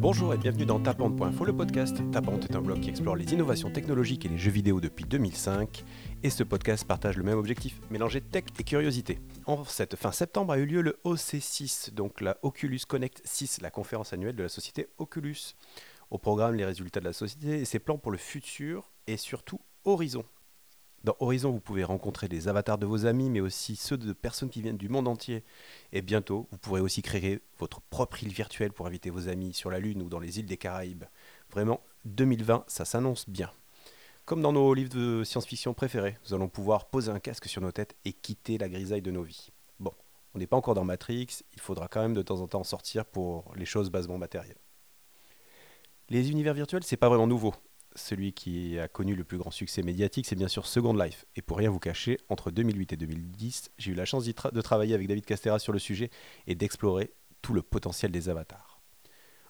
Bonjour et bienvenue dans Tapante.info, le podcast. Tapante est un blog qui explore les innovations technologiques et les jeux vidéo depuis 2005. Et ce podcast partage le même objectif, mélanger tech et curiosité. En cette fin septembre a eu lieu le OC6, donc la Oculus Connect 6, la conférence annuelle de la société Oculus. Au programme, les résultats de la société et ses plans pour le futur et surtout Horizon, dans Horizon, vous pouvez rencontrer des avatars de vos amis, mais aussi ceux de personnes qui viennent du monde entier. Et bientôt, vous pourrez aussi créer votre propre île virtuelle pour inviter vos amis sur la Lune ou dans les îles des Caraïbes. Vraiment, 2020, ça s'annonce bien. Comme dans nos livres de science-fiction préférés, nous allons pouvoir poser un casque sur nos têtes et quitter la grisaille de nos vies. Bon, on n'est pas encore dans Matrix, il faudra quand même de temps en temps sortir pour les choses basement matérielles. Les univers virtuels, c'est pas vraiment nouveau celui qui a connu le plus grand succès médiatique, c'est bien sûr Second Life. Et pour rien vous cacher, entre 2008 et 2010, j'ai eu la chance de travailler avec David Castera sur le sujet et d'explorer tout le potentiel des avatars.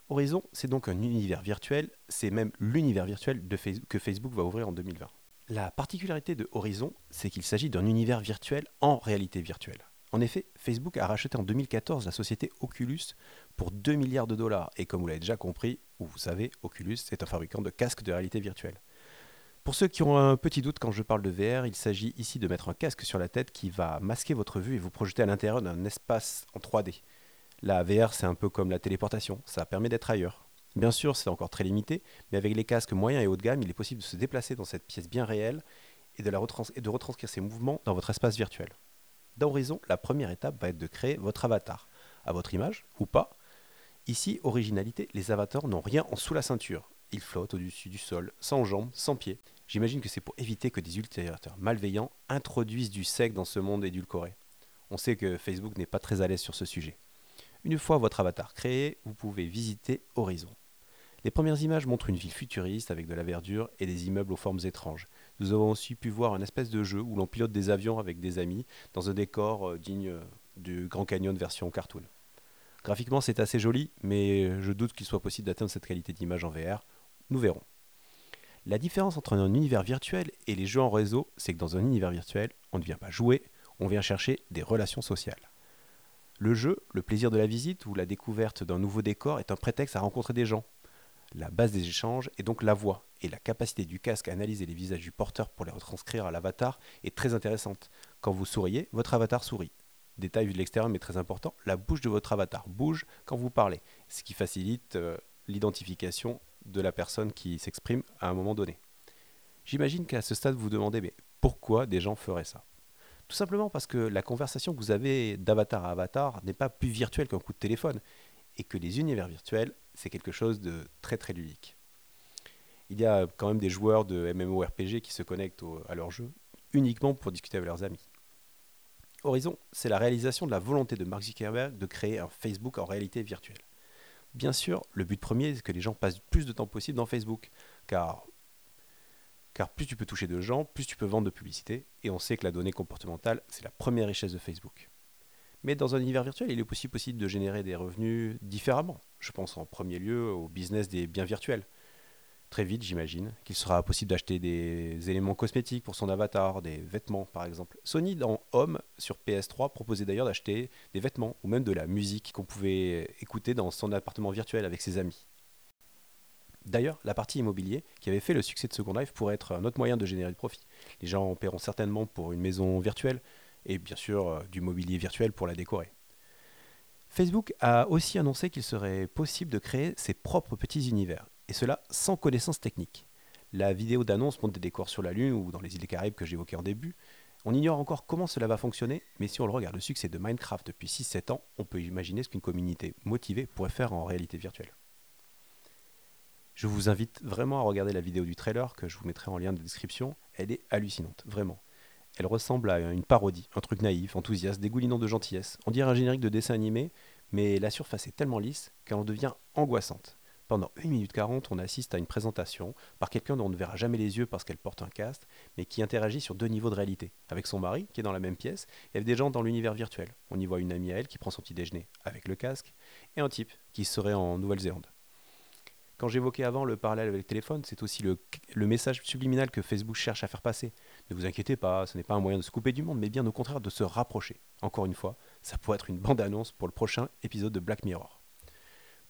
Horizon, c'est donc un univers virtuel, c'est même l'univers virtuel que Facebook va ouvrir en 2020. La particularité de Horizon, c'est qu'il s'agit d'un univers virtuel en réalité virtuelle. En effet, Facebook a racheté en 2014 la société Oculus pour 2 milliards de dollars. Et comme vous l'avez déjà compris, ou vous savez, Oculus est un fabricant de casques de réalité virtuelle. Pour ceux qui ont un petit doute quand je parle de VR, il s'agit ici de mettre un casque sur la tête qui va masquer votre vue et vous projeter à l'intérieur d'un espace en 3D. La VR, c'est un peu comme la téléportation, ça permet d'être ailleurs. Bien sûr, c'est encore très limité, mais avec les casques moyens et haut de gamme, il est possible de se déplacer dans cette pièce bien réelle et de, et de retranscrire ses mouvements dans votre espace virtuel. Dans Horizon, la première étape va être de créer votre avatar, à votre image ou pas. Ici, originalité, les avatars n'ont rien en sous la ceinture. Ils flottent au-dessus du sol, sans jambes, sans pieds. J'imagine que c'est pour éviter que des utilisateurs malveillants introduisent du sec dans ce monde édulcoré. On sait que Facebook n'est pas très à l'aise sur ce sujet. Une fois votre avatar créé, vous pouvez visiter Horizon. Les premières images montrent une ville futuriste avec de la verdure et des immeubles aux formes étranges. Nous avons aussi pu voir un espèce de jeu où l'on pilote des avions avec des amis dans un décor euh, digne euh, du Grand Canyon version cartoon. Graphiquement, c'est assez joli, mais je doute qu'il soit possible d'atteindre cette qualité d'image en VR. Nous verrons. La différence entre un univers virtuel et les jeux en réseau, c'est que dans un univers virtuel, on ne vient pas jouer, on vient chercher des relations sociales. Le jeu, le plaisir de la visite ou la découverte d'un nouveau décor est un prétexte à rencontrer des gens, la base des échanges est donc la voix, et la capacité du casque à analyser les visages du porteur pour les retranscrire à l'avatar est très intéressante. Quand vous souriez, votre avatar sourit. Détail vu de l'extérieur mais très important, la bouche de votre avatar bouge quand vous parlez, ce qui facilite euh, l'identification de la personne qui s'exprime à un moment donné. J'imagine qu'à ce stade vous vous demandez mais pourquoi des gens feraient ça? Tout simplement parce que la conversation que vous avez d'avatar à avatar n'est pas plus virtuelle qu'un coup de téléphone et que les univers virtuels, c'est quelque chose de très très ludique. Il y a quand même des joueurs de MMORPG qui se connectent à leur jeu uniquement pour discuter avec leurs amis. Horizon, c'est la réalisation de la volonté de Mark Zuckerberg de créer un Facebook en réalité virtuelle. Bien sûr, le but premier, c'est que les gens passent plus de temps possible dans Facebook, car, car plus tu peux toucher de gens, plus tu peux vendre de publicité, et on sait que la donnée comportementale, c'est la première richesse de Facebook. Mais dans un univers virtuel, il est aussi possible de générer des revenus différemment. Je pense en premier lieu au business des biens virtuels. Très vite, j'imagine qu'il sera possible d'acheter des éléments cosmétiques pour son avatar, des vêtements par exemple. Sony dans Home sur PS3 proposait d'ailleurs d'acheter des vêtements ou même de la musique qu'on pouvait écouter dans son appartement virtuel avec ses amis. D'ailleurs, la partie immobilier, qui avait fait le succès de Second Life, pourrait être un autre moyen de générer du profit. Les gens en paieront certainement pour une maison virtuelle, et bien sûr euh, du mobilier virtuel pour la décorer. Facebook a aussi annoncé qu'il serait possible de créer ses propres petits univers, et cela sans connaissance technique. La vidéo d'annonce montre des décors sur la Lune ou dans les îles des Caraïbes que j'évoquais en début. On ignore encore comment cela va fonctionner, mais si on le regarde le succès de Minecraft depuis 6-7 ans, on peut imaginer ce qu'une communauté motivée pourrait faire en réalité virtuelle. Je vous invite vraiment à regarder la vidéo du trailer que je vous mettrai en lien de description, elle est hallucinante, vraiment. Elle ressemble à une parodie, un truc naïf, enthousiaste, dégoulinant de gentillesse. On dirait un générique de dessin animé, mais la surface est tellement lisse qu'elle en devient angoissante. Pendant 1 minute 40, on assiste à une présentation par quelqu'un dont on ne verra jamais les yeux parce qu'elle porte un casque, mais qui interagit sur deux niveaux de réalité. Avec son mari, qui est dans la même pièce, et avec des gens dans l'univers virtuel. On y voit une amie à elle qui prend son petit déjeuner avec le casque, et un type qui serait en Nouvelle-Zélande. Quand j'évoquais avant le parallèle avec le téléphone, c'est aussi le, message subliminal que Facebook cherche à faire passer. Ne vous inquiétez pas, ce n'est pas un moyen de se couper du monde, mais bien au contraire de se rapprocher. Encore une fois, ça pourrait être une bande-annonce pour le prochain épisode de Black Mirror.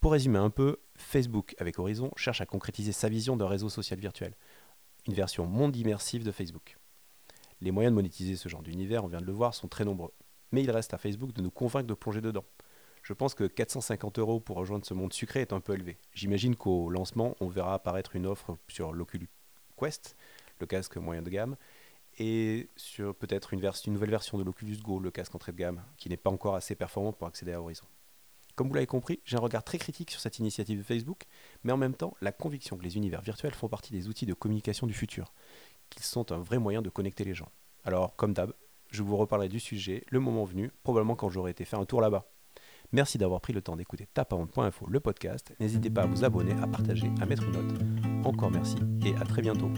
Pour résumer un peu, Facebook avec Horizon cherche à concrétiser sa vision d'un réseau social virtuel, une version monde immersive de Facebook. Les moyens de monétiser ce genre d'univers, on vient de le voir, sont très nombreux. Mais il reste à Facebook de nous convaincre de plonger dedans. Je pense que 450 euros pour rejoindre ce monde sucré est un peu élevé. J'imagine qu'au lancement, on verra apparaître une offre sur l'Oculus Quest, le casque moyen de gamme, et sur peut-être une, nouvelle version de l'Oculus Go, le casque entrée de gamme, qui n'est pas encore assez performant pour accéder à Horizon. Comme vous l'avez compris, j'ai un regard très critique sur cette initiative de Facebook, mais en même temps la conviction que les univers virtuels font partie des outils de communication du futur, qu'ils sont un vrai moyen de connecter les gens. Alors, comme d'hab, je vous reparlerai du sujet le moment venu, probablement quand j'aurai été faire un tour là-bas. Merci d'avoir pris le temps d'écouter tapahonte.info, le podcast. N'hésitez pas à vous abonner, à partager, à mettre une note. Encore merci et à très bientôt.